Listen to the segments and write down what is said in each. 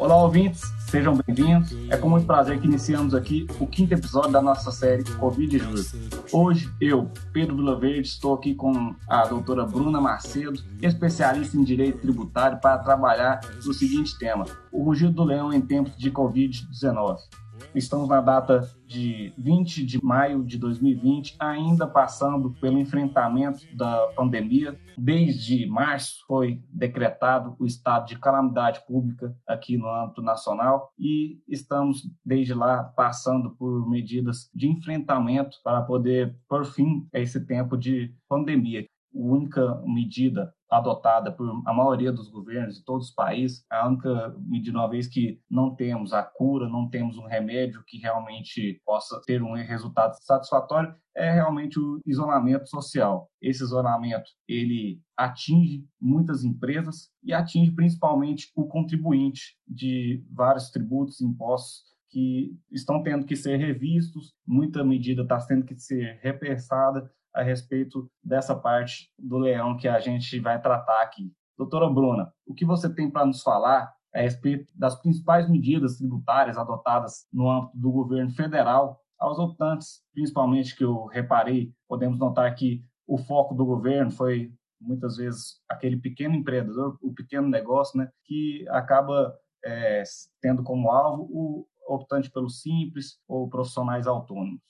Olá, ouvintes, sejam bem-vindos. É com muito prazer que iniciamos aqui o quinto episódio da nossa série Covid Juros. Hoje, eu, Pedro Vilaverde, estou aqui com a doutora Bruna Macedo, especialista em direito tributário, para trabalhar no seguinte tema: o rugido do leão em tempos de Covid-19. Estamos na data de 20 de maio de 2020, ainda passando pelo enfrentamento da pandemia. Desde março foi decretado o estado de calamidade pública aqui no âmbito nacional e estamos desde lá passando por medidas de enfrentamento para poder por fim a esse tempo de pandemia. Única medida adotada por a maioria dos governos de todos os países, a única medida, uma vez que não temos a cura, não temos um remédio que realmente possa ter um resultado satisfatório, é realmente o isolamento social. Esse isolamento, ele atinge muitas empresas e atinge principalmente o contribuinte de vários tributos, impostos que estão tendo que ser revistos, muita medida está tendo que ser repensada a respeito dessa parte do leão que a gente vai tratar aqui. Doutora Bruna, o que você tem para nos falar a respeito das principais medidas tributárias adotadas no âmbito do governo federal aos optantes, principalmente que eu reparei, podemos notar que o foco do governo foi muitas vezes aquele pequeno empreendedor, o pequeno negócio, né, que acaba é, tendo como alvo o optante pelo simples ou profissionais autônomos.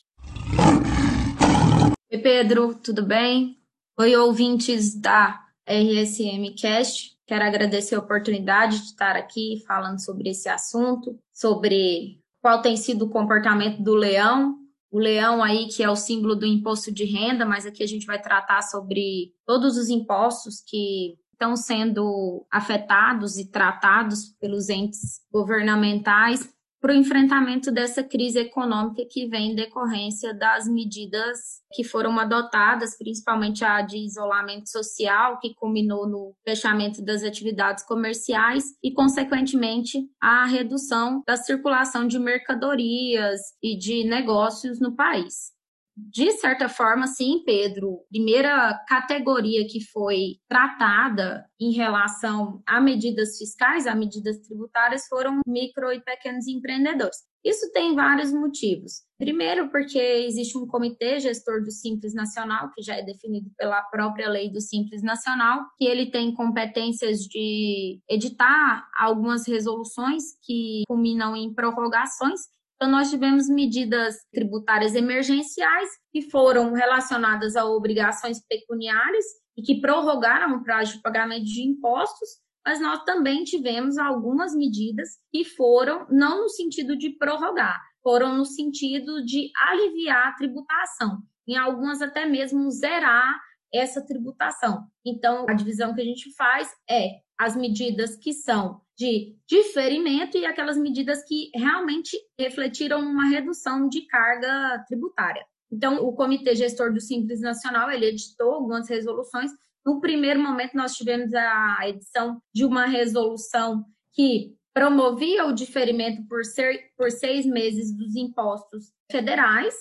Oi, Pedro, tudo bem? Oi, ouvintes da RSM Cast. Quero agradecer a oportunidade de estar aqui falando sobre esse assunto, sobre qual tem sido o comportamento do leão. O leão aí que é o símbolo do imposto de renda, mas aqui a gente vai tratar sobre todos os impostos que estão sendo afetados e tratados pelos entes governamentais para o enfrentamento dessa crise econômica que vem em decorrência das medidas que foram adotadas, principalmente a de isolamento social, que culminou no fechamento das atividades comerciais e, consequentemente, a redução da circulação de mercadorias e de negócios no país de certa forma, sim, Pedro, primeira categoria que foi tratada em relação a medidas fiscais, a medidas tributárias, foram micro e pequenos empreendedores. Isso tem vários motivos. Primeiro, porque existe um comitê gestor do Simples Nacional, que já é definido pela própria lei do Simples Nacional, que ele tem competências de editar algumas resoluções que culminam em prorrogações então, nós tivemos medidas tributárias emergenciais que foram relacionadas a obrigações pecuniárias e que prorrogaram o prazo de pagamento de impostos, mas nós também tivemos algumas medidas que foram não no sentido de prorrogar, foram no sentido de aliviar a tributação, em algumas até mesmo zerar essa tributação. Então, a divisão que a gente faz é as medidas que são de diferimento e aquelas medidas que realmente refletiram uma redução de carga tributária. Então, o Comitê Gestor do Simples Nacional, ele editou algumas resoluções. No primeiro momento, nós tivemos a edição de uma resolução que promovia o diferimento por, ser, por seis meses dos impostos federais,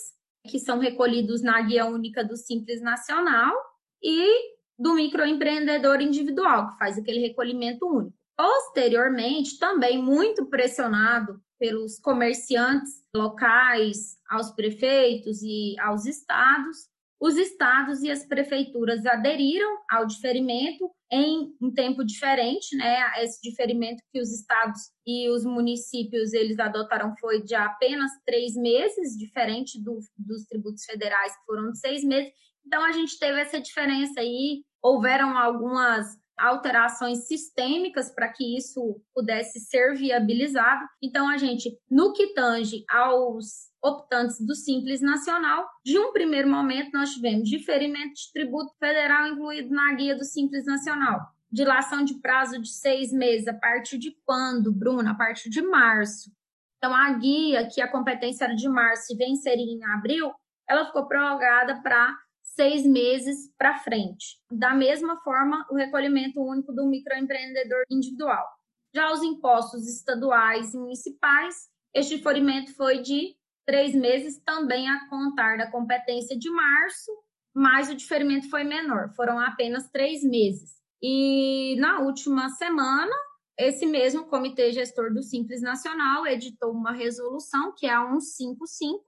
que são recolhidos na Guia Única do Simples Nacional, e do microempreendedor individual, que faz aquele recolhimento único. Posteriormente, também muito pressionado pelos comerciantes locais, aos prefeitos e aos estados, os estados e as prefeituras aderiram ao diferimento em um tempo diferente, né? Esse diferimento que os estados e os municípios eles adotaram foi de apenas três meses, diferente do, dos tributos federais que foram de seis meses. Então a gente teve essa diferença aí. Houveram algumas alterações sistêmicas para que isso pudesse ser viabilizado. Então, a gente, no que tange aos optantes do Simples Nacional, de um primeiro momento nós tivemos diferimento de tributo federal incluído na guia do Simples Nacional. Dilação de prazo de seis meses, a partir de quando, Bruna? A partir de março. Então, a guia, que a competência era de março e venceria em abril, ela ficou prorrogada para seis meses para frente. Da mesma forma, o recolhimento único do microempreendedor individual. Já os impostos estaduais e municipais, este diferimento foi de três meses, também a contar da competência de março, mas o diferimento foi menor, foram apenas três meses. E na última semana, esse mesmo Comitê Gestor do Simples Nacional editou uma resolução, que é a 155,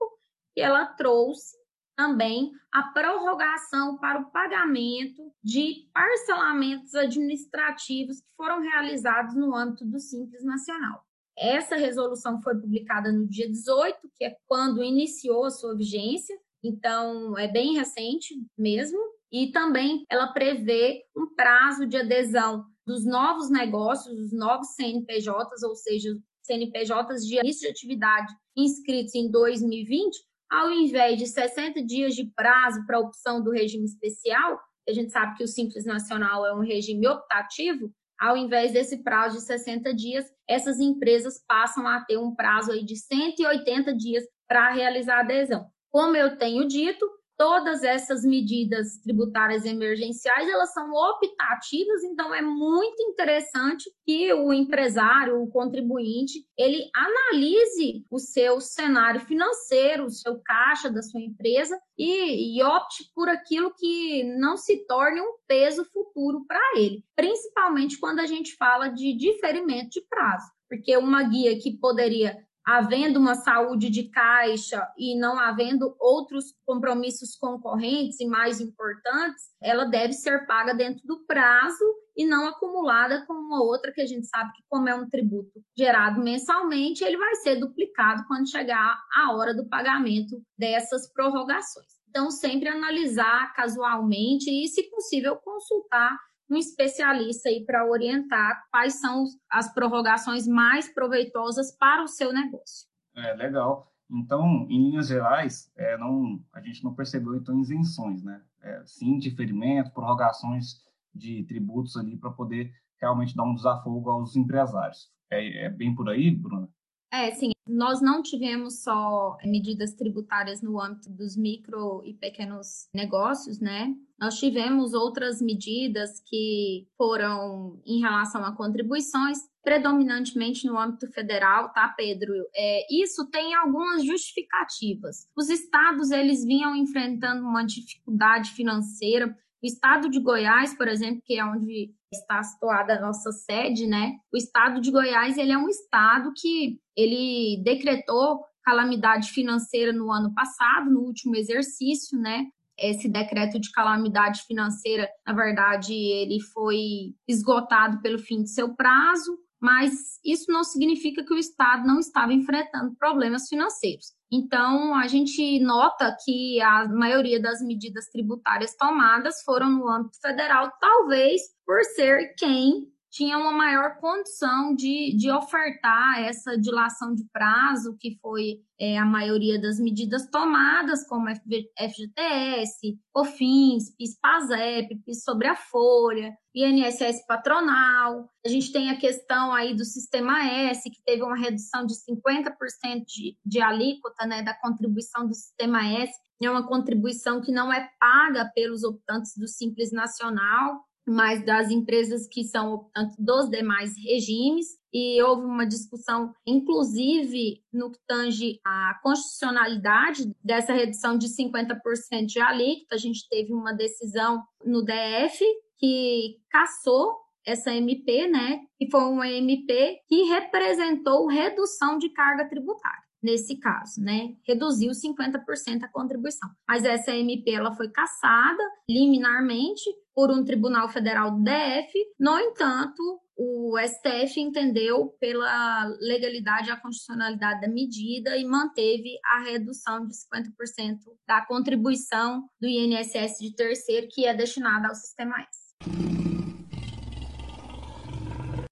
e ela trouxe também a prorrogação para o pagamento de parcelamentos administrativos que foram realizados no âmbito do Simples Nacional. Essa resolução foi publicada no dia 18, que é quando iniciou a sua vigência, então é bem recente mesmo, e também ela prevê um prazo de adesão dos novos negócios, dos novos CNPJs, ou seja, CNPJs de início de atividade inscritos em 2020, ao invés de 60 dias de prazo para opção do regime especial, a gente sabe que o Simples Nacional é um regime optativo, ao invés desse prazo de 60 dias, essas empresas passam a ter um prazo aí de 180 dias para realizar a adesão. Como eu tenho dito, todas essas medidas tributárias emergenciais, elas são optativas, então é muito interessante que o empresário, o contribuinte, ele analise o seu cenário financeiro, o seu caixa da sua empresa e, e opte por aquilo que não se torne um peso futuro para ele, principalmente quando a gente fala de diferimento de prazo, porque uma guia que poderia havendo uma saúde de caixa e não havendo outros compromissos concorrentes e mais importantes, ela deve ser paga dentro do prazo e não acumulada com uma outra que a gente sabe que como é um tributo gerado mensalmente, ele vai ser duplicado quando chegar a hora do pagamento dessas prorrogações. Então, sempre analisar casualmente e, se possível, consultar um especialista aí para orientar quais são as prorrogações mais proveitosas para o seu negócio. É legal. Então, em linhas gerais, é, não, a gente não percebeu então isenções, né? É, sim, diferimento, prorrogações de tributos ali para poder realmente dar um desafogo aos empresários. É, é bem por aí, Bruna? É, sim. Nós não tivemos só medidas tributárias no âmbito dos micro e pequenos negócios, né? Nós tivemos outras medidas que foram em relação a contribuições, predominantemente no âmbito federal, tá, Pedro? É, isso tem algumas justificativas. Os estados eles vinham enfrentando uma dificuldade financeira o estado de Goiás, por exemplo, que é onde está situada a nossa sede, né? O estado de Goiás, ele é um estado que ele decretou calamidade financeira no ano passado, no último exercício, né? Esse decreto de calamidade financeira, na verdade, ele foi esgotado pelo fim de seu prazo, mas isso não significa que o Estado não estava enfrentando problemas financeiros. Então, a gente nota que a maioria das medidas tributárias tomadas foram no âmbito federal, talvez por ser quem tinha uma maior condição de, de ofertar essa dilação de prazo, que foi é, a maioria das medidas tomadas, como FGTS, COFINS, PIS-PASEP, PIS sobre a folha, INSS patronal. A gente tem a questão aí do Sistema S, que teve uma redução de 50% de, de alíquota né, da contribuição do Sistema S. É uma contribuição que não é paga pelos optantes do Simples Nacional, mas das empresas que são dos demais regimes, e houve uma discussão, inclusive, no que tange a constitucionalidade dessa redução de 50% de alíquota. A gente teve uma decisão no DF que cassou essa MP, né? E foi uma MP que representou redução de carga tributária nesse caso, né? Reduziu 50% a contribuição. Mas essa MP ela foi cassada liminarmente por um tribunal federal do DF. No entanto, o STF entendeu pela legalidade e a constitucionalidade da medida e manteve a redução de 50% da contribuição do INSS de terceiro que é destinada ao sistema S.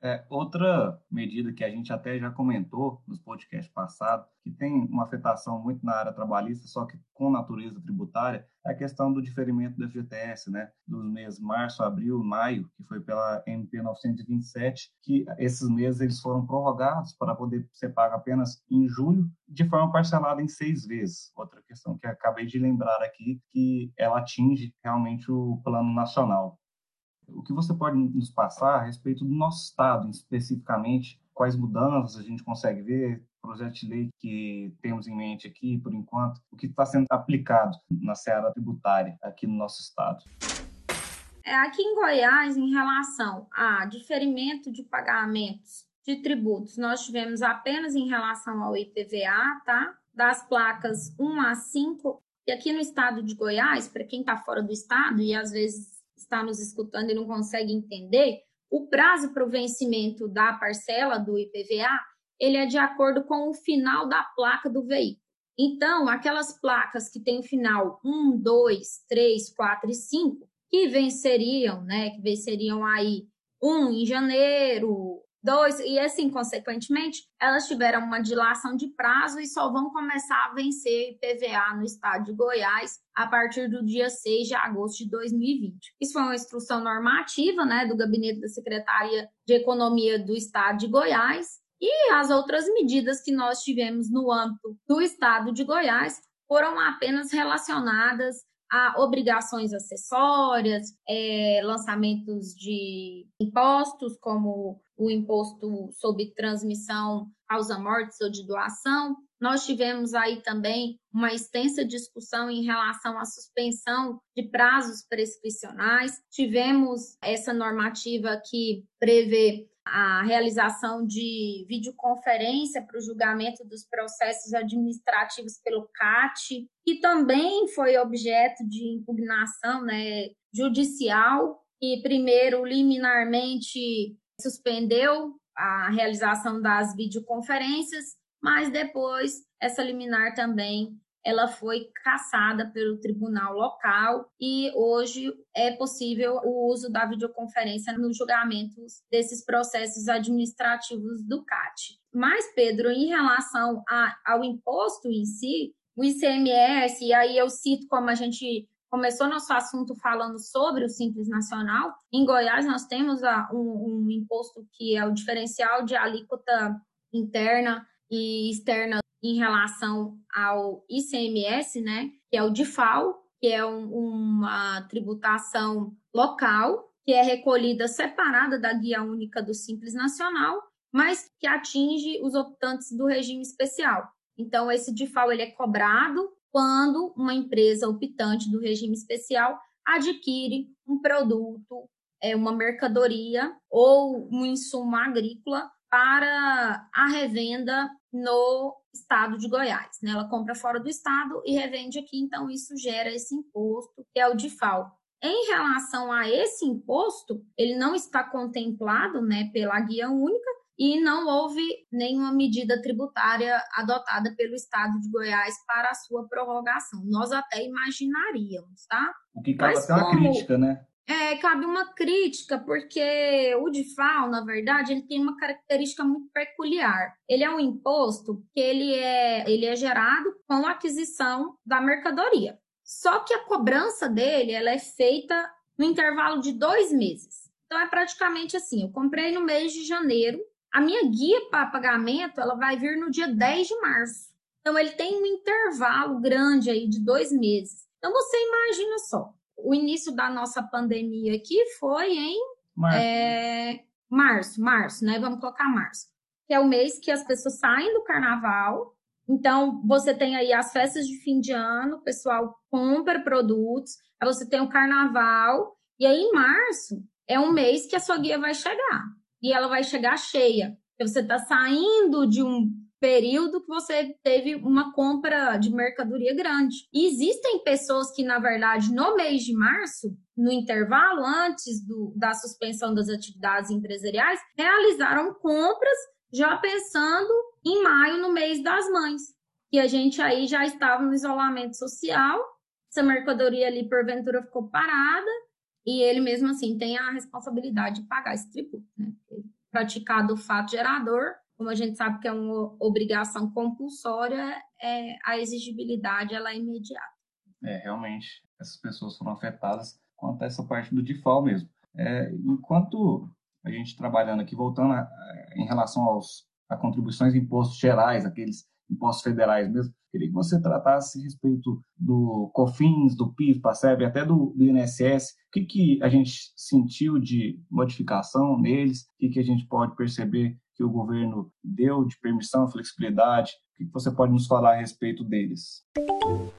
É, outra medida que a gente até já comentou nos podcasts passados, que tem uma afetação muito na área trabalhista, só que com natureza tributária, é a questão do diferimento do FGTS, né, dos meses março, abril, maio, que foi pela MP 927, que esses meses eles foram prorrogados para poder ser pago apenas em julho, de forma parcelada em seis vezes. Outra questão que acabei de lembrar aqui, que ela atinge realmente o plano nacional. O que você pode nos passar a respeito do nosso Estado, especificamente? Quais mudanças a gente consegue ver? Projeto de lei que temos em mente aqui, por enquanto, o que está sendo aplicado na seara tributária aqui no nosso Estado? É, aqui em Goiás, em relação a diferimento de pagamentos de tributos, nós tivemos apenas em relação ao IPVA, tá? Das placas 1 a 5. E aqui no estado de Goiás, para quem está fora do estado e às vezes está nos escutando e não consegue entender, o prazo para o vencimento da parcela do IPVA, ele é de acordo com o final da placa do veículo. Então, aquelas placas que têm o final 1, 2, 3, 4 e 5, que venceriam, né, que venceriam aí um em janeiro, dois, e assim, consequentemente, elas tiveram uma dilação de prazo e só vão começar a vencer IPVA no estado de Goiás a partir do dia 6 de agosto de 2020. Isso foi uma instrução normativa, né, do gabinete da Secretaria de Economia do estado de Goiás, e as outras medidas que nós tivemos no âmbito do estado de Goiás foram apenas relacionadas a obrigações acessórias, é, lançamentos de impostos, como o imposto sobre transmissão causa mortes ou de doação. Nós tivemos aí também uma extensa discussão em relação à suspensão de prazos prescricionais. Tivemos essa normativa que prevê a realização de videoconferência para o julgamento dos processos administrativos pelo CAT, que também foi objeto de impugnação né, judicial, e primeiro liminarmente suspendeu a realização das videoconferências, mas depois essa liminar também ela foi cassada pelo tribunal local e hoje é possível o uso da videoconferência nos julgamentos desses processos administrativos do CAT. Mas, Pedro, em relação a, ao imposto em si, o ICMS, e aí eu cito como a gente começou nosso assunto falando sobre o Simples Nacional, em Goiás nós temos um, um imposto que é o diferencial de alíquota interna e externa em relação ao ICMS, né, que é o DIFAL, que é um, uma tributação local, que é recolhida separada da Guia Única do Simples Nacional, mas que atinge os optantes do regime especial. Então, esse DIFAL ele é cobrado quando uma empresa optante do regime especial adquire um produto, é, uma mercadoria ou um insumo agrícola para a revenda no estado de Goiás. Né? Ela compra fora do estado e revende aqui, então isso gera esse imposto, que é o DIFAL. Em relação a esse imposto, ele não está contemplado né, pela guia única e não houve nenhuma medida tributária adotada pelo estado de Goiás para a sua prorrogação. Nós até imaginaríamos, tá? O que cabe até uma crítica, né? É, cabe uma crítica, porque o DIFAL, na verdade, ele tem uma característica muito peculiar. Ele é um imposto que ele é, ele é gerado com a aquisição da mercadoria. Só que a cobrança dele ela é feita no intervalo de dois meses. Então, é praticamente assim, eu comprei no mês de janeiro, a minha guia para pagamento ela vai vir no dia 10 de março. Então, ele tem um intervalo grande aí de dois meses. Então, você imagina só, o início da nossa pandemia aqui foi em março. É, março, março, né? Vamos colocar março. Que é o mês que as pessoas saem do carnaval. Então, você tem aí as festas de fim de ano, o pessoal compra produtos, aí você tem o carnaval, e aí em março é um mês que a sua guia vai chegar. E ela vai chegar cheia. Você está saindo de um período que você teve uma compra de mercadoria grande. E existem pessoas que, na verdade, no mês de março, no intervalo antes do, da suspensão das atividades empresariais, realizaram compras já pensando em maio, no mês das mães. E a gente aí já estava no isolamento social, essa mercadoria ali, porventura, ficou parada, e ele mesmo assim tem a responsabilidade de pagar esse tributo, né? Praticado o fato gerador, como a gente sabe que é uma obrigação compulsória, é, a exigibilidade ela é imediata. É, realmente, essas pessoas foram afetadas quanto a essa parte do DIFAL mesmo. É, enquanto a gente trabalhando aqui, voltando a, em relação aos a contribuições e impostos gerais, aqueles impostos federais mesmo, queria que você tratasse a respeito do COFINS, do PIS, PASEB, até do, do INSS, o que, que a gente sentiu de modificação neles, o que, que a gente pode perceber que o governo deu de permissão, flexibilidade? O que você pode nos falar a respeito deles?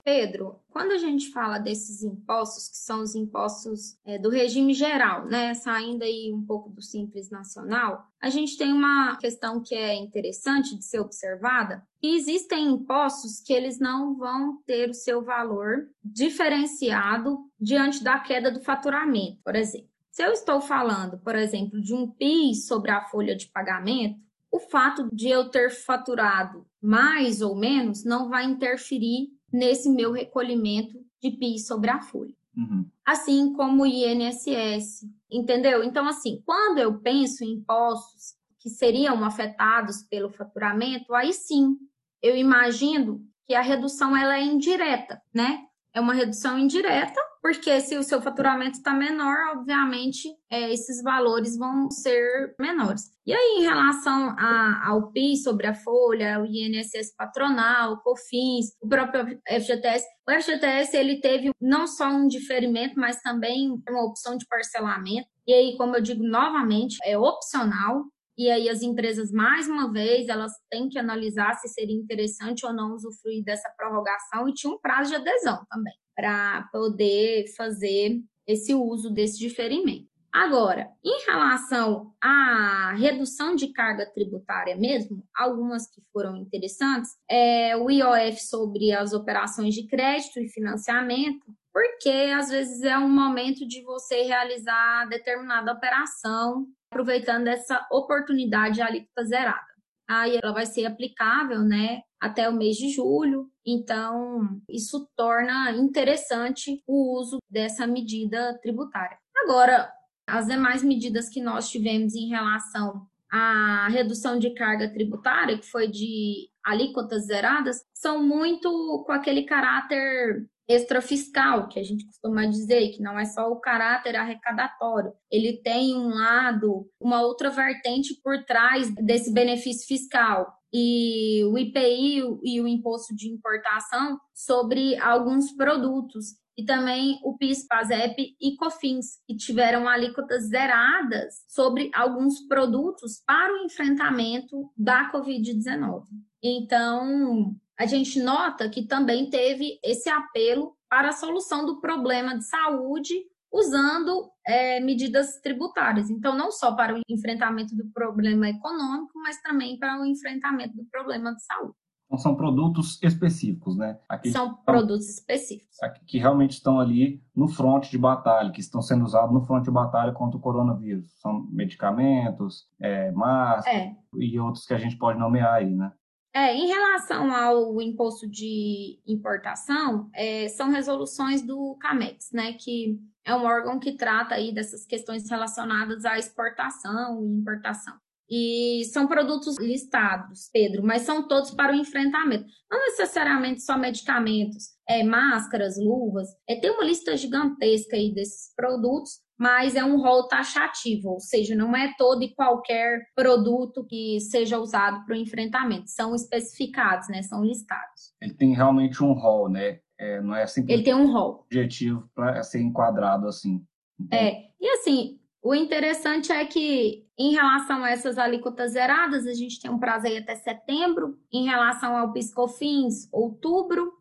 Pedro, quando a gente fala desses impostos, que são os impostos é, do regime geral, né, saindo aí um pouco do Simples Nacional, a gente tem uma questão que é interessante de ser observada, existem impostos que eles não vão ter o seu valor diferenciado diante da queda do faturamento, por exemplo. Se eu estou falando, por exemplo, de um PIS sobre a folha de pagamento, o fato de eu ter faturado mais ou menos não vai interferir nesse meu recolhimento de PIS sobre a folha. Uhum. Assim como o INSS, entendeu? Então, assim, quando eu penso em impostos que seriam afetados pelo faturamento, aí sim, eu imagino que a redução ela é indireta, né? É uma redução indireta porque se o seu faturamento está menor, obviamente é, esses valores vão ser menores. E aí, em relação a, ao PIS sobre a folha, o INSS patronal, o COFINS, o próprio FGTS, o FGTS ele teve não só um diferimento, mas também uma opção de parcelamento. E aí, como eu digo novamente, é opcional. E aí as empresas, mais uma vez, elas têm que analisar se seria interessante ou não usufruir dessa prorrogação e tinha um prazo de adesão também para poder fazer esse uso desse diferimento. Agora, em relação à redução de carga tributária mesmo, algumas que foram interessantes, é o IOF sobre as operações de crédito e financiamento, porque às vezes é um momento de você realizar determinada operação, aproveitando essa oportunidade de alíquota zerada. Aí ela vai ser aplicável, né, até o mês de julho. Então, isso torna interessante o uso dessa medida tributária. Agora, as demais medidas que nós tivemos em relação à redução de carga tributária, que foi de alíquotas zeradas, são muito com aquele caráter extrafiscal, que a gente costuma dizer, que não é só o caráter arrecadatório, ele tem um lado, uma outra vertente por trás desse benefício fiscal. E o IPI e o imposto de importação sobre alguns produtos e também o PIS, PASEP e COFINS, que tiveram alíquotas zeradas sobre alguns produtos para o enfrentamento da Covid-19. Então, a gente nota que também teve esse apelo para a solução do problema de saúde usando é, medidas tributárias. Então, não só para o enfrentamento do problema econômico, mas também para o enfrentamento do problema de saúde. Então, são produtos específicos, né? Aqui são produtos específicos. Que realmente estão ali no fronte de batalha, que estão sendo usados no fronte de batalha contra o coronavírus. São medicamentos, é, máscaras é. e outros que a gente pode nomear aí, né? É, em relação ao imposto de importação, é, são resoluções do CAMEX, né, que é um órgão que trata aí dessas questões relacionadas à exportação e importação. E são produtos listados, Pedro, mas são todos para o enfrentamento. Não necessariamente só medicamentos, é, máscaras, luvas. É, tem uma lista gigantesca aí desses produtos, mas é um rol taxativo, ou seja, não é todo e qualquer produto que seja usado para o enfrentamento, são especificados, né, são listados. Ele tem realmente um rol, né? É, não é simplesmente Ele tem um rol. objetivo para ser enquadrado assim. Então... É, e assim, o interessante é que, em relação a essas alíquotas zeradas, a gente tem um prazo aí até setembro, em relação ao PiscoFins, outubro,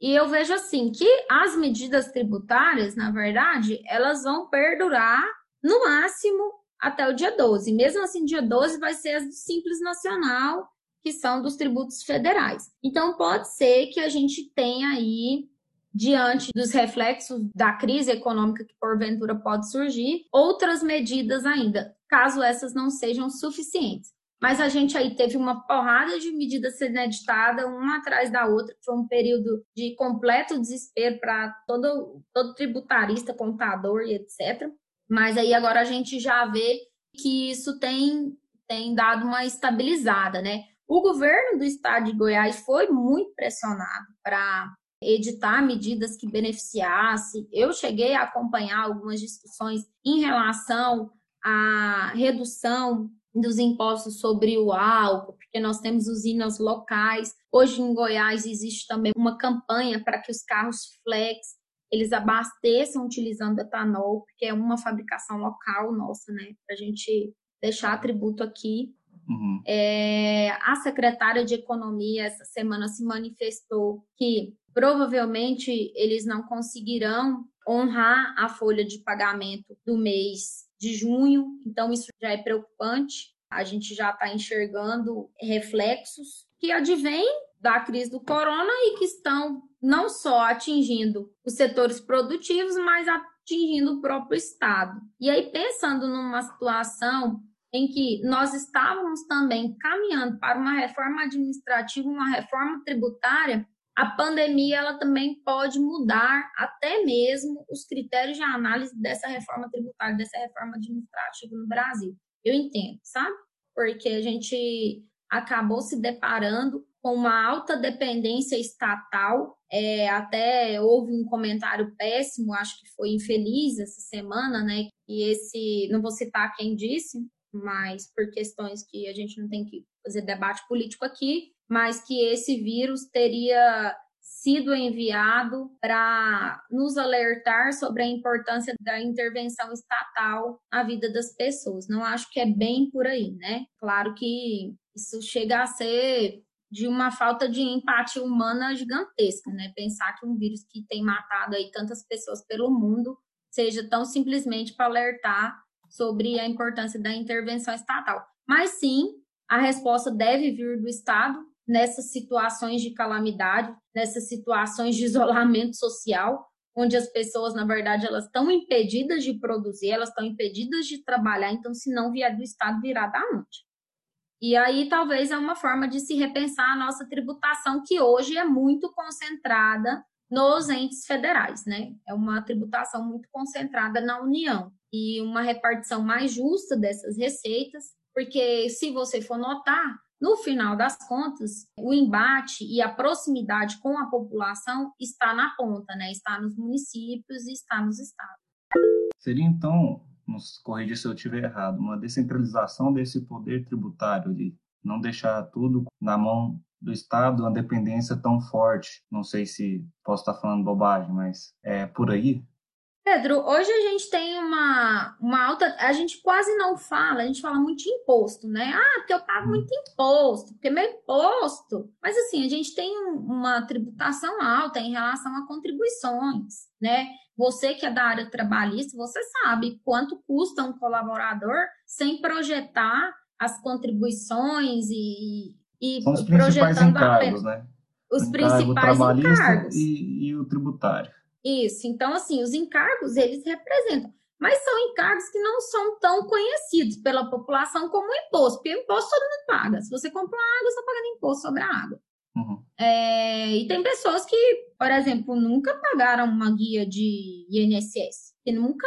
e eu vejo assim que as medidas tributárias, na verdade, elas vão perdurar no máximo até o dia 12. Mesmo assim, dia 12 vai ser as do Simples Nacional, que são dos tributos federais. Então, pode ser que a gente tenha aí, diante dos reflexos da crise econômica que porventura pode surgir, outras medidas ainda, caso essas não sejam suficientes. Mas a gente aí teve uma porrada de medidas sendo editadas, uma atrás da outra. Foi um período de completo desespero para todo, todo tributarista, contador e etc. Mas aí agora a gente já vê que isso tem, tem dado uma estabilizada, né? O governo do estado de Goiás foi muito pressionado para editar medidas que beneficiassem. Eu cheguei a acompanhar algumas discussões em relação à redução dos impostos sobre o álcool, porque nós temos usinas locais. Hoje em Goiás existe também uma campanha para que os carros flex eles abasteçam utilizando etanol, porque é uma fabricação local nossa, né? Para a gente deixar atributo aqui. Uhum. É, a secretária de Economia essa semana se manifestou que provavelmente eles não conseguirão honrar a folha de pagamento do mês de junho, então isso já é preocupante. A gente já está enxergando reflexos que advêm da crise do corona e que estão não só atingindo os setores produtivos, mas atingindo o próprio Estado. E aí, pensando numa situação em que nós estávamos também caminhando para uma reforma administrativa, uma reforma tributária, a pandemia ela também pode mudar até mesmo os critérios de análise dessa reforma tributária, dessa reforma administrativa no Brasil. Eu entendo, sabe? Porque a gente acabou se deparando com uma alta dependência estatal. É, até houve um comentário péssimo, acho que foi infeliz essa semana, né? E esse, não vou citar quem disse, mas por questões que a gente não tem que fazer debate político aqui, mas que esse vírus teria sido enviado para nos alertar sobre a importância da intervenção estatal na vida das pessoas. Não acho que é bem por aí, né? Claro que isso chega a ser de uma falta de empatia humana gigantesca, né? Pensar que um vírus que tem matado aí tantas pessoas pelo mundo seja tão simplesmente para alertar sobre a importância da intervenção estatal. Mas sim, a resposta deve vir do Estado nessas situações de calamidade, nessas situações de isolamento social, onde as pessoas, na verdade, elas estão impedidas de produzir, elas estão impedidas de trabalhar, então, se não vier do Estado, virá da onde? E aí talvez é uma forma de se repensar a nossa tributação, que hoje é muito concentrada nos entes federais, né? É uma tributação muito concentrada na União e uma repartição mais justa dessas receitas, porque se você for notar, no final das contas, o embate e a proximidade com a população está na ponta, né? Está nos municípios e está nos estados. Seria então nos corrigir se eu estiver errado, uma descentralização desse poder tributário, de não deixar tudo na mão do Estado, uma dependência tão forte. Não sei se posso estar falando bobagem, mas é por aí. Pedro, hoje a gente tem uma, uma alta. A gente quase não fala, a gente fala muito de imposto, né? Ah, porque eu pago muito imposto, porque meu imposto. Mas assim, a gente tem uma tributação alta em relação a contribuições, né? Você que é da área trabalhista, você sabe quanto custa um colaborador sem projetar as contribuições e, e São os principais encargos, né? Os o principais encargos. E, e o tributário. Isso. Então, assim, os encargos, eles representam. Mas são encargos que não são tão conhecidos pela população como o imposto. Porque o imposto todo mundo paga. Se você compra água, você está pagando imposto sobre a água. Uhum. É, e tem pessoas que, por exemplo, nunca pagaram uma guia de INSS, que nunca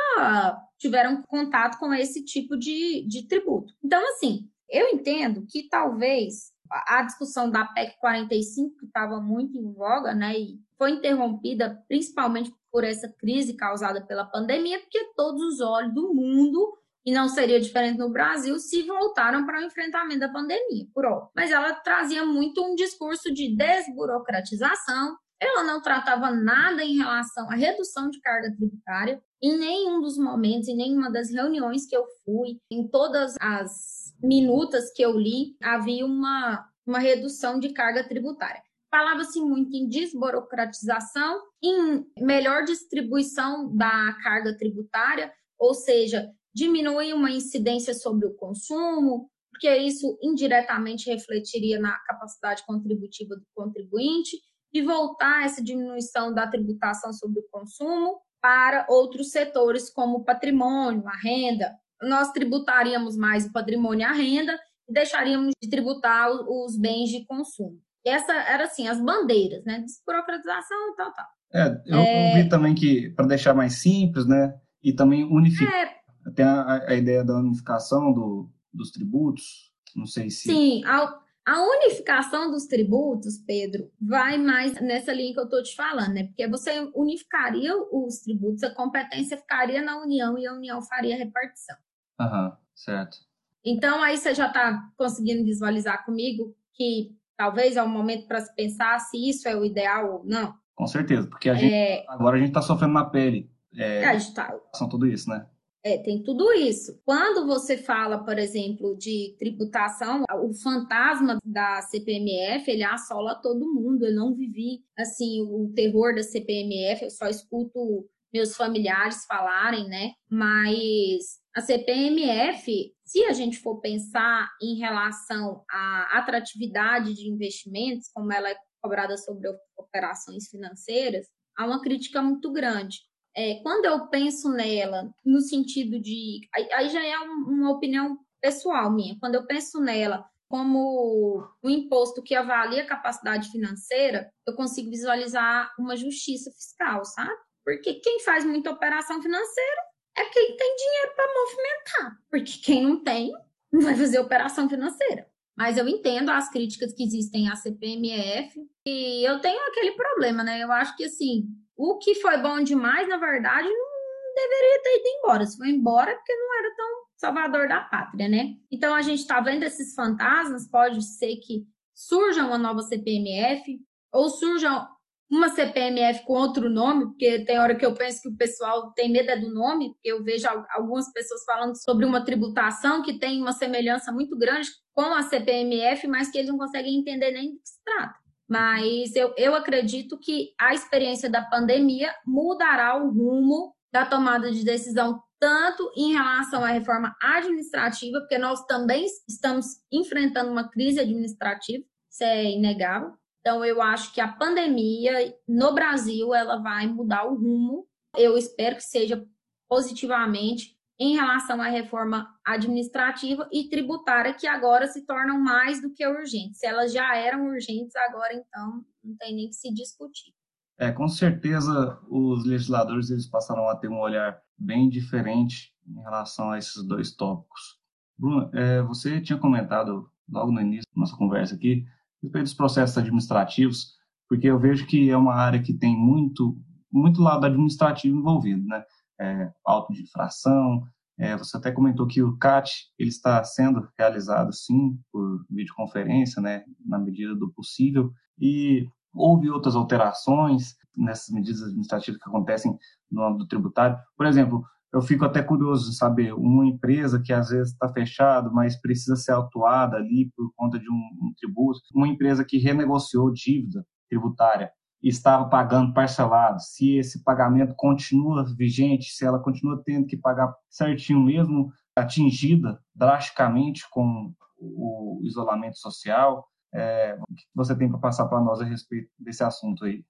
tiveram contato com esse tipo de, de tributo. Então, assim, eu entendo que talvez a discussão da PEC 45, que estava muito em voga, né, e foi interrompida principalmente por essa crise causada pela pandemia, porque todos os olhos do mundo e não seria diferente no Brasil se voltaram para o enfrentamento da pandemia, por óbvio. Mas ela trazia muito um discurso de desburocratização, ela não tratava nada em relação à redução de carga tributária. Em nenhum dos momentos, em nenhuma das reuniões que eu fui, em todas as minutas que eu li, havia uma, uma redução de carga tributária. Falava-se muito em desburocratização, em melhor distribuição da carga tributária, ou seja, diminuir uma incidência sobre o consumo, porque isso indiretamente refletiria na capacidade contributiva do contribuinte, e voltar essa diminuição da tributação sobre o consumo para outros setores, como o patrimônio, a renda. Nós tributaríamos mais o patrimônio e a renda e deixaríamos de tributar os bens de consumo. E essa era assim, as bandeiras, né? Desburocratização e tal, tal. É, eu é... vi também que, para deixar mais simples, né? E também unificar. É, tem a, a ideia da unificação do, dos tributos, não sei se... Sim, a, a unificação dos tributos, Pedro, vai mais nessa linha que eu estou te falando, né? Porque você unificaria os tributos, a competência ficaria na União e a União faria a repartição. Aham, certo. Então, aí você já está conseguindo visualizar comigo que talvez é o momento para se pensar se isso é o ideal ou não? Com certeza, porque a gente, é... agora a gente está sofrendo na pele. É, é, a gente tá... São tudo isso, né? É, tem tudo isso. Quando você fala, por exemplo, de tributação, o fantasma da CPMF, ele assola todo mundo. Eu não vivi, assim, o terror da CPMF, eu só escuto meus familiares falarem, né? Mas a CPMF, se a gente for pensar em relação à atratividade de investimentos, como ela é cobrada sobre operações financeiras, há uma crítica muito grande. É, quando eu penso nela no sentido de. Aí, já é uma opinião pessoal minha. Quando eu penso nela como um imposto que avalia a capacidade financeira, eu consigo visualizar uma justiça fiscal, sabe? Porque quem faz muita operação financeira é quem tem dinheiro para movimentar. Porque quem não tem, não vai fazer operação financeira. Mas eu entendo as críticas que existem à CPMF e eu tenho aquele problema, né? Eu acho que assim, o que foi bom demais, na verdade, não deveria ter ido embora. Se foi embora, é porque não era tão salvador da pátria, né? Então a gente está vendo esses fantasmas, pode ser que surja uma nova CPMF ou surja uma CPMF com outro nome, porque tem hora que eu penso que o pessoal tem medo é do nome, porque eu vejo algumas pessoas falando sobre uma tributação que tem uma semelhança muito grande com a CPMF, mas que eles não conseguem entender nem do que se trata. Mas eu, eu acredito que a experiência da pandemia mudará o rumo da tomada de decisão, tanto em relação à reforma administrativa, porque nós também estamos enfrentando uma crise administrativa, isso é inegável. Então, eu acho que a pandemia no Brasil ela vai mudar o rumo. Eu espero que seja positivamente em relação à reforma administrativa e tributária, que agora se tornam mais do que urgentes. Se elas já eram urgentes, agora então não tem nem que se discutir. É, com certeza os legisladores eles passaram a ter um olhar bem diferente em relação a esses dois tópicos. Bruno, é, você tinha comentado logo no início da nossa conversa aqui respeito dos processos administrativos, porque eu vejo que é uma área que tem muito muito lado administrativo envolvido, né? É, auto de infração. É, você até comentou que o CAT ele está sendo realizado, sim, por videoconferência, né, na medida do possível, e houve outras alterações nessas medidas administrativas que acontecem no âmbito tributário. Por exemplo, eu fico até curioso de saber, uma empresa que às vezes está fechada, mas precisa ser autuada ali por conta de um, um tributo, uma empresa que renegociou dívida tributária, estava pagando parcelado, se esse pagamento continua vigente, se ela continua tendo que pagar certinho mesmo, atingida drasticamente com o isolamento social. É, o que você tem para passar para nós a respeito desse assunto aí?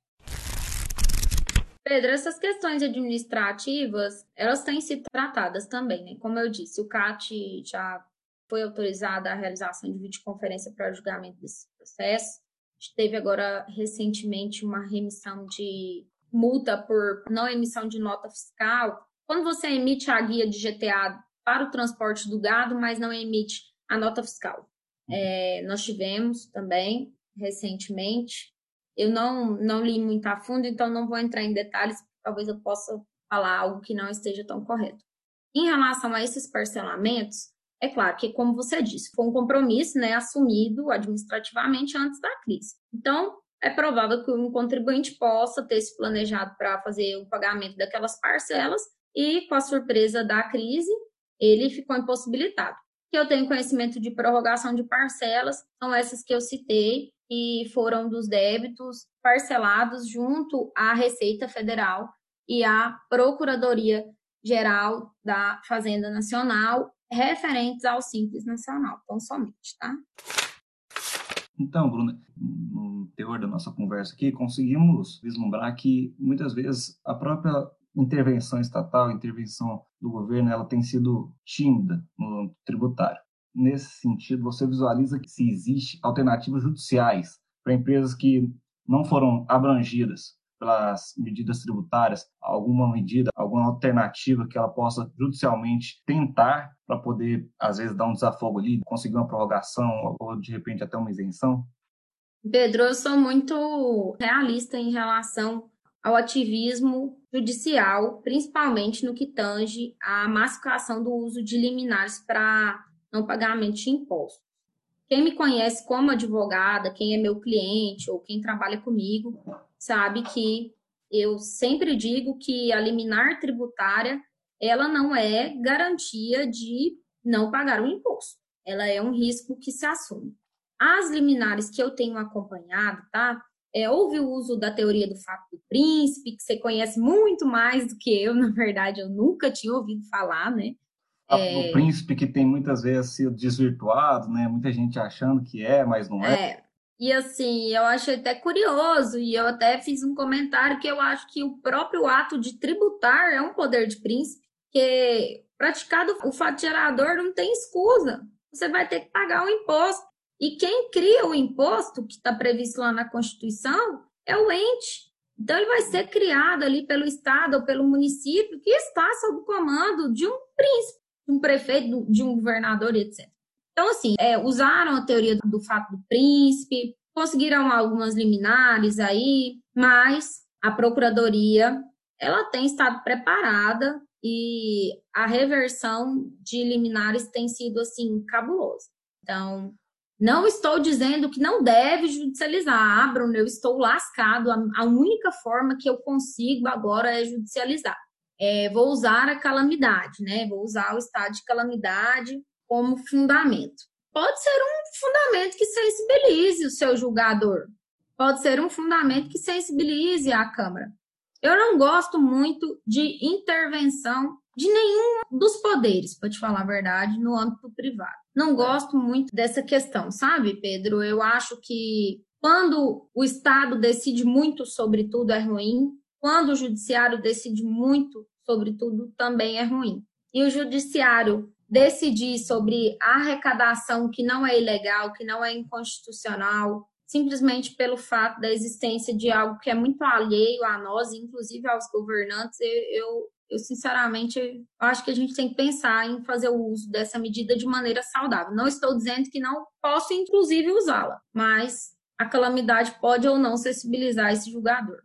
Pedro, essas questões administrativas, elas têm sido tratadas também, né? Como eu disse, o CAT já foi autorizada a realização de videoconferência para julgamento desse processo teve agora recentemente uma remissão de multa por não emissão de nota fiscal. Quando você emite a guia de GTA para o transporte do gado, mas não emite a nota fiscal. É, nós tivemos também recentemente. Eu não, não li muito a fundo, então não vou entrar em detalhes, talvez eu possa falar algo que não esteja tão correto. Em relação a esses parcelamentos, é claro que, como você disse, foi um compromisso né, assumido administrativamente antes da crise. Então, é provável que um contribuinte possa ter se planejado para fazer o pagamento daquelas parcelas e, com a surpresa da crise, ele ficou impossibilitado. Que eu tenho conhecimento de prorrogação de parcelas, são essas que eu citei, e foram dos débitos parcelados junto à Receita Federal e à Procuradoria Geral da Fazenda Nacional referentes ao Simples Nacional, tão somente, tá? Então, Bruna, no teor da nossa conversa aqui, conseguimos vislumbrar que muitas vezes a própria intervenção estatal, intervenção do governo, ela tem sido tímida no tributário. Nesse sentido, você visualiza que se existe alternativas judiciais para empresas que não foram abrangidas pelas medidas tributárias, alguma medida, alguma alternativa que ela possa judicialmente tentar para poder, às vezes, dar um desafogo ali, conseguir uma prorrogação ou, de repente, até uma isenção? Pedro, eu sou muito realista em relação ao ativismo judicial, principalmente no que tange à massificação do uso de liminares para não pagamento de impostos. Quem me conhece como advogada, quem é meu cliente ou quem trabalha comigo, sabe que eu sempre digo que a liminar tributária ela não é garantia de não pagar o imposto. Ela é um risco que se assume. As liminares que eu tenho acompanhado, tá? É, houve o uso da teoria do fato do príncipe, que você conhece muito mais do que eu, na verdade, eu nunca tinha ouvido falar, né? É... O príncipe que tem muitas vezes sido desvirtuado, né? Muita gente achando que é, mas não é. é. E assim, eu achei até curioso, e eu até fiz um comentário que eu acho que o próprio ato de tributar é um poder de príncipe, que praticado o fato gerador não tem escusa. Você vai ter que pagar o imposto. E quem cria o imposto, que está previsto lá na Constituição, é o ente. Então, ele vai ser criado ali pelo Estado ou pelo município que está sob o comando de um príncipe, de um prefeito, de um governador, etc. Então, assim, é, usaram a teoria do, fato do príncipe, conseguiram algumas liminares aí, mas a Procuradoria ela tem estado preparada e a reversão de liminares tem sido assim cabulosa. Então, não estou dizendo que não deve judicializar. Ah, Bruno, eu estou lascado. A, única forma que eu consigo agora é judicializar. É, vou usar a calamidade, né? Vou usar o estado de calamidade como fundamento. Pode ser um fundamento que sensibilize o seu julgador. Pode ser um fundamento que sensibilize a Câmara. Eu não gosto muito de intervenção de nenhum dos poderes, para te falar a verdade, no âmbito privado. Não gosto muito dessa questão, sabe, Pedro? Eu acho que quando o Estado decide muito sobre tudo é ruim, quando o judiciário decide muito sobre tudo também é ruim. E o judiciário decidir sobre arrecadação que não é ilegal, que não é inconstitucional, simplesmente pelo fato da existência de algo que é muito alheio a nós, inclusive aos governantes, eu, eu eu sinceramente acho que a gente tem que pensar em fazer o uso dessa medida de maneira saudável. Não estou dizendo que não posso, inclusive, usá-la, mas a calamidade pode ou não sensibilizar esse julgador.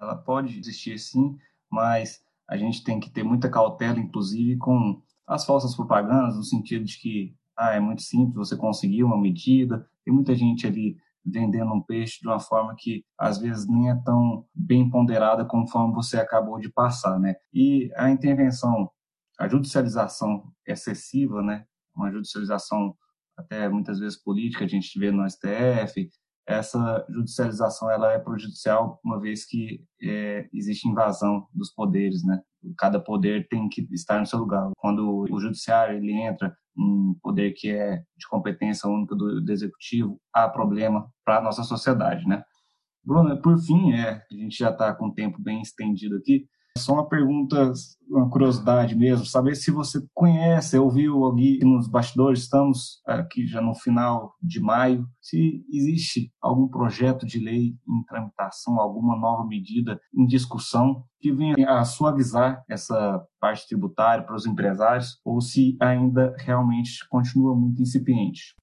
Ela pode existir sim, mas a gente tem que ter muita cautela, inclusive, com as falsas propagandas, no sentido de que ah, é muito simples você conseguir uma medida, tem muita gente ali vendendo um peixe de uma forma que às vezes nem é tão bem ponderada conforme você acabou de passar, né? E a intervenção, a judicialização excessiva, né? Uma judicialização até muitas vezes política, a gente vê no STF, essa judicialização ela é prejudicial uma vez que é, existe invasão dos poderes, né? Cada poder tem que estar no seu lugar. Quando o judiciário ele entra um poder que é de competência única do, do executivo, há problema para a nossa sociedade, né? Bruna, por fim, é, a gente já está com o tempo bem estendido aqui, só uma pergunta, uma curiosidade mesmo, saber se você conhece, ouviu ali nos bastidores, estamos aqui já no final de maio, se existe algum projeto de lei em tramitação, alguma nova medida em discussão que venha a suavizar essa parte tributária para os empresários, ou se ainda realmente continua muito incipiente.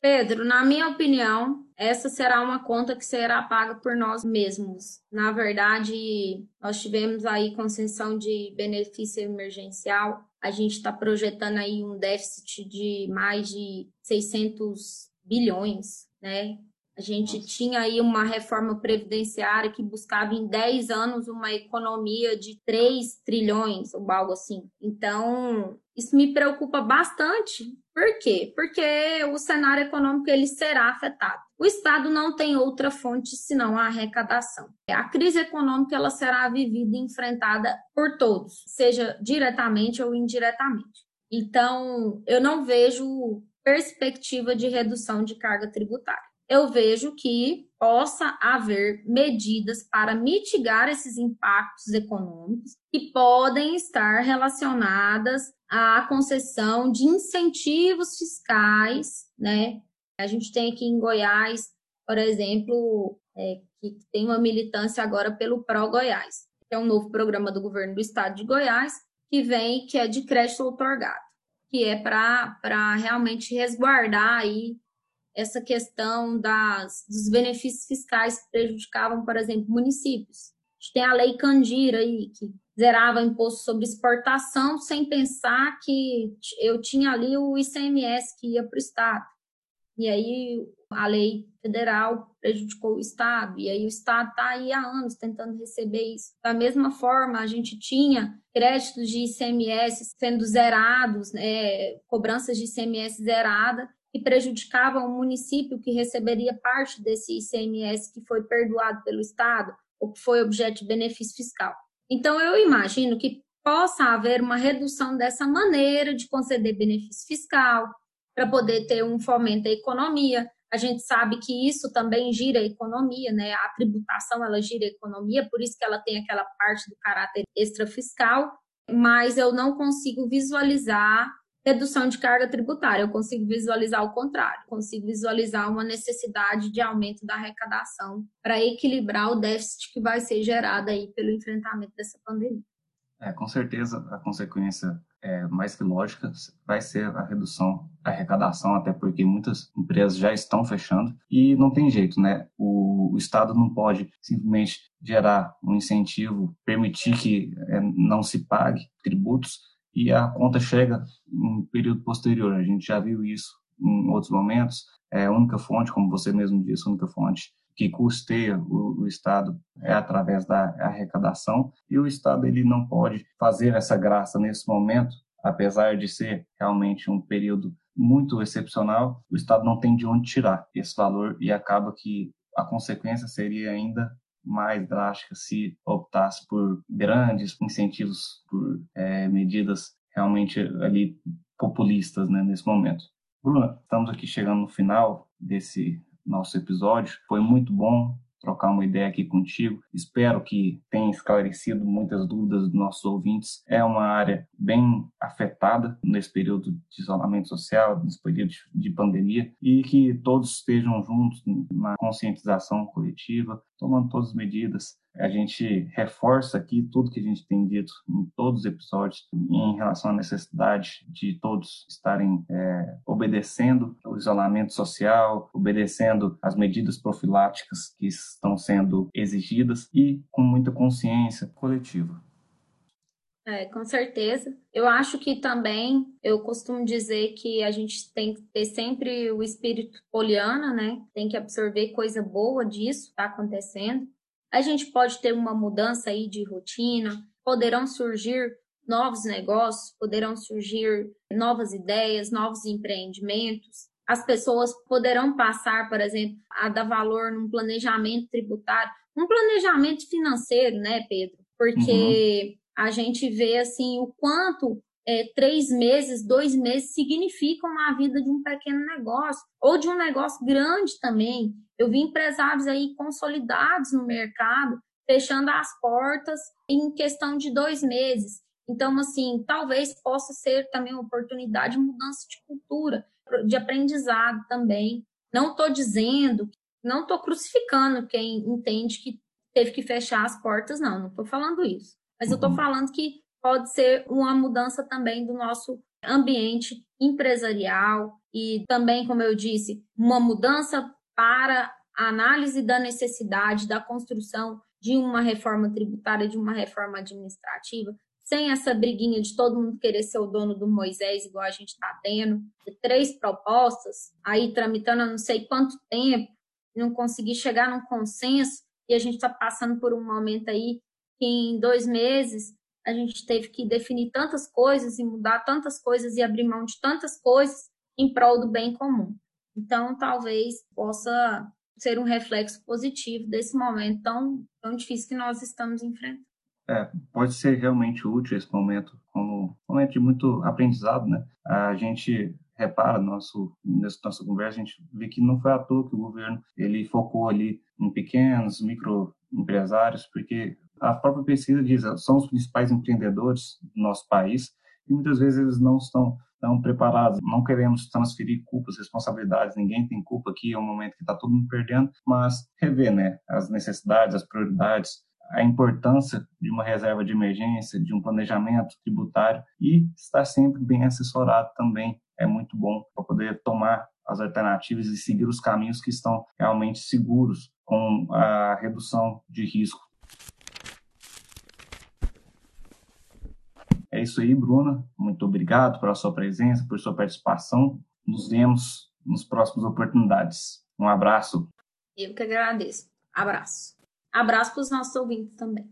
Pedro, na minha opinião, essa será uma conta que será paga por nós mesmos. Na verdade, nós tivemos aí concessão de benefício emergencial. A gente está projetando aí um déficit de mais de 600 bilhões, né? A gente Nossa. tinha aí uma reforma previdenciária que buscava em 10 anos uma economia de 3 trilhões, ou algo assim. Então, isso me preocupa bastante. Por quê? Porque o cenário econômico ele será afetado. O Estado não tem outra fonte senão a arrecadação. A crise econômica ela será vivida e enfrentada por todos, seja diretamente ou indiretamente. Então, eu não vejo perspectiva de redução de carga tributária eu vejo que possa haver medidas para mitigar esses impactos econômicos que podem estar relacionadas à concessão de incentivos fiscais, né? A gente tem aqui em Goiás, por exemplo, é, que tem uma militância agora pelo Pro Goiás, que é um novo programa do governo do estado de Goiás, que vem, que é de crédito otorgado, que é para realmente resguardar aí essa questão das, dos benefícios fiscais que prejudicavam, por exemplo, municípios. A gente tem a lei Candira aí, que zerava imposto sobre exportação sem pensar que eu tinha ali o ICMS que ia para o Estado. e aí a lei federal prejudicou o Estado, e aí o Estado está aí há anos tentando receber isso. Da mesma forma, a gente tinha créditos de ICMS sendo zerados, né, cobranças de ICMS zerada, que prejudicavam o município que receberia parte desse ICMS que foi perdoado pelo Estado ou que foi objeto de benefício fiscal. Então, eu imagino que possa haver uma redução dessa maneira de conceder benefício fiscal, para poder ter um fomento à economia. A gente sabe que isso também gira a economia, né? A tributação ela gira a economia, por isso que ela tem aquela parte do caráter extrafiscal, mas eu não consigo visualizar redução de carga tributária, eu consigo visualizar o contrário, consigo visualizar uma necessidade de aumento da arrecadação para equilibrar o déficit que vai ser gerado aí pelo enfrentamento dessa pandemia. É, com certeza a consequência é, mais que lógica vai ser a redução da arrecadação, até porque muitas empresas já estão fechando e não tem jeito, né? O, o Estado não pode simplesmente gerar um incentivo, permitir que é, não se pague tributos e a conta chega em período posterior. A gente já viu isso em outros momentos. É a única fonte, como você mesmo disse, a única fonte que custeia o, o, Estado é através da arrecadação e o Estado ele não pode fazer essa graça nesse momento, apesar de ser realmente um período muito excepcional, o Estado não tem de onde tirar esse valor e acaba que a consequência seria ainda mais drástica se optasse por grandes incentivos, por é, medidas realmente ali populistas né, nesse momento. Bruna, estamos aqui chegando no final desse nosso episódio. Foi muito bom trocar uma ideia aqui contigo. Espero que tenha esclarecido muitas dúvidas dos nossos ouvintes. É uma área bem afetada nesse período de isolamento social, nesse período de pandemia, e que todos estejam juntos na conscientização coletiva, tomando todas as medidas a gente reforça aqui tudo que a gente tem dito em todos os episódios em relação à necessidade de todos estarem é, obedecendo o isolamento social, obedecendo as medidas profiláticas que estão sendo exigidas e com muita consciência coletiva. É, com certeza. Eu acho que também, eu costumo dizer que a gente tem que ter sempre o espírito poliana, né? Tem que absorver coisa boa disso, tá acontecendo a gente pode ter uma mudança aí de rotina, poderão surgir novos negócios, poderão surgir novas ideias, novos empreendimentos. As pessoas poderão passar, por exemplo, a dar valor num planejamento tributário, um planejamento financeiro, né, Pedro? Porque uhum. a gente vê assim o quanto é, três meses, dois meses significam na vida de um pequeno negócio ou de um negócio grande também. Eu vi empresários aí consolidados no mercado fechando as portas em questão de dois meses. Então, assim, talvez possa ser também uma oportunidade de mudança de cultura, de aprendizado também. Não estou dizendo, não estou crucificando quem entende que teve que fechar as portas, não, não estou falando isso. Mas eu estou uhum. falando que pode ser uma mudança também do nosso ambiente empresarial e também, como eu disse, uma mudança para a análise da necessidade da construção de uma reforma tributária, de uma reforma administrativa, sem essa briguinha de todo mundo querer ser o dono do Moisés, igual a gente está tendo, de três propostas, aí tramitando há não sei quanto tempo, não conseguir chegar num consenso, e a gente está passando por um momento aí que em dois meses a gente teve que definir tantas coisas e mudar tantas coisas e abrir mão de tantas coisas em prol do bem comum. Então, talvez possa ser um reflexo positivo desse momento tão, tão difícil que nós estamos enfrentando. É, pode ser realmente útil esse momento como um momento de muito aprendizado, né? A gente repara nosso nessa nossa conversa a gente vê que não foi à toa que o governo ele focou ali em pequenos microempresários porque a própria pesquisa diz são os principais empreendedores do nosso país e muitas vezes eles não estão estão preparados. Não queremos transferir culpas, responsabilidades, ninguém tem culpa aqui, é um momento que está todo mundo perdendo, mas rever né, as necessidades, as prioridades, a importância de uma reserva de emergência, de um planejamento tributário e estar sempre bem assessorado também é muito bom para poder tomar as alternativas e seguir os caminhos que estão realmente seguros com a redução de risco É isso aí, Bruna. Muito obrigado pela sua presença, por sua participação. Nos vemos nas próximas oportunidades. Um abraço. Eu que agradeço. Abraço. Abraço para os nossos ouvintes também.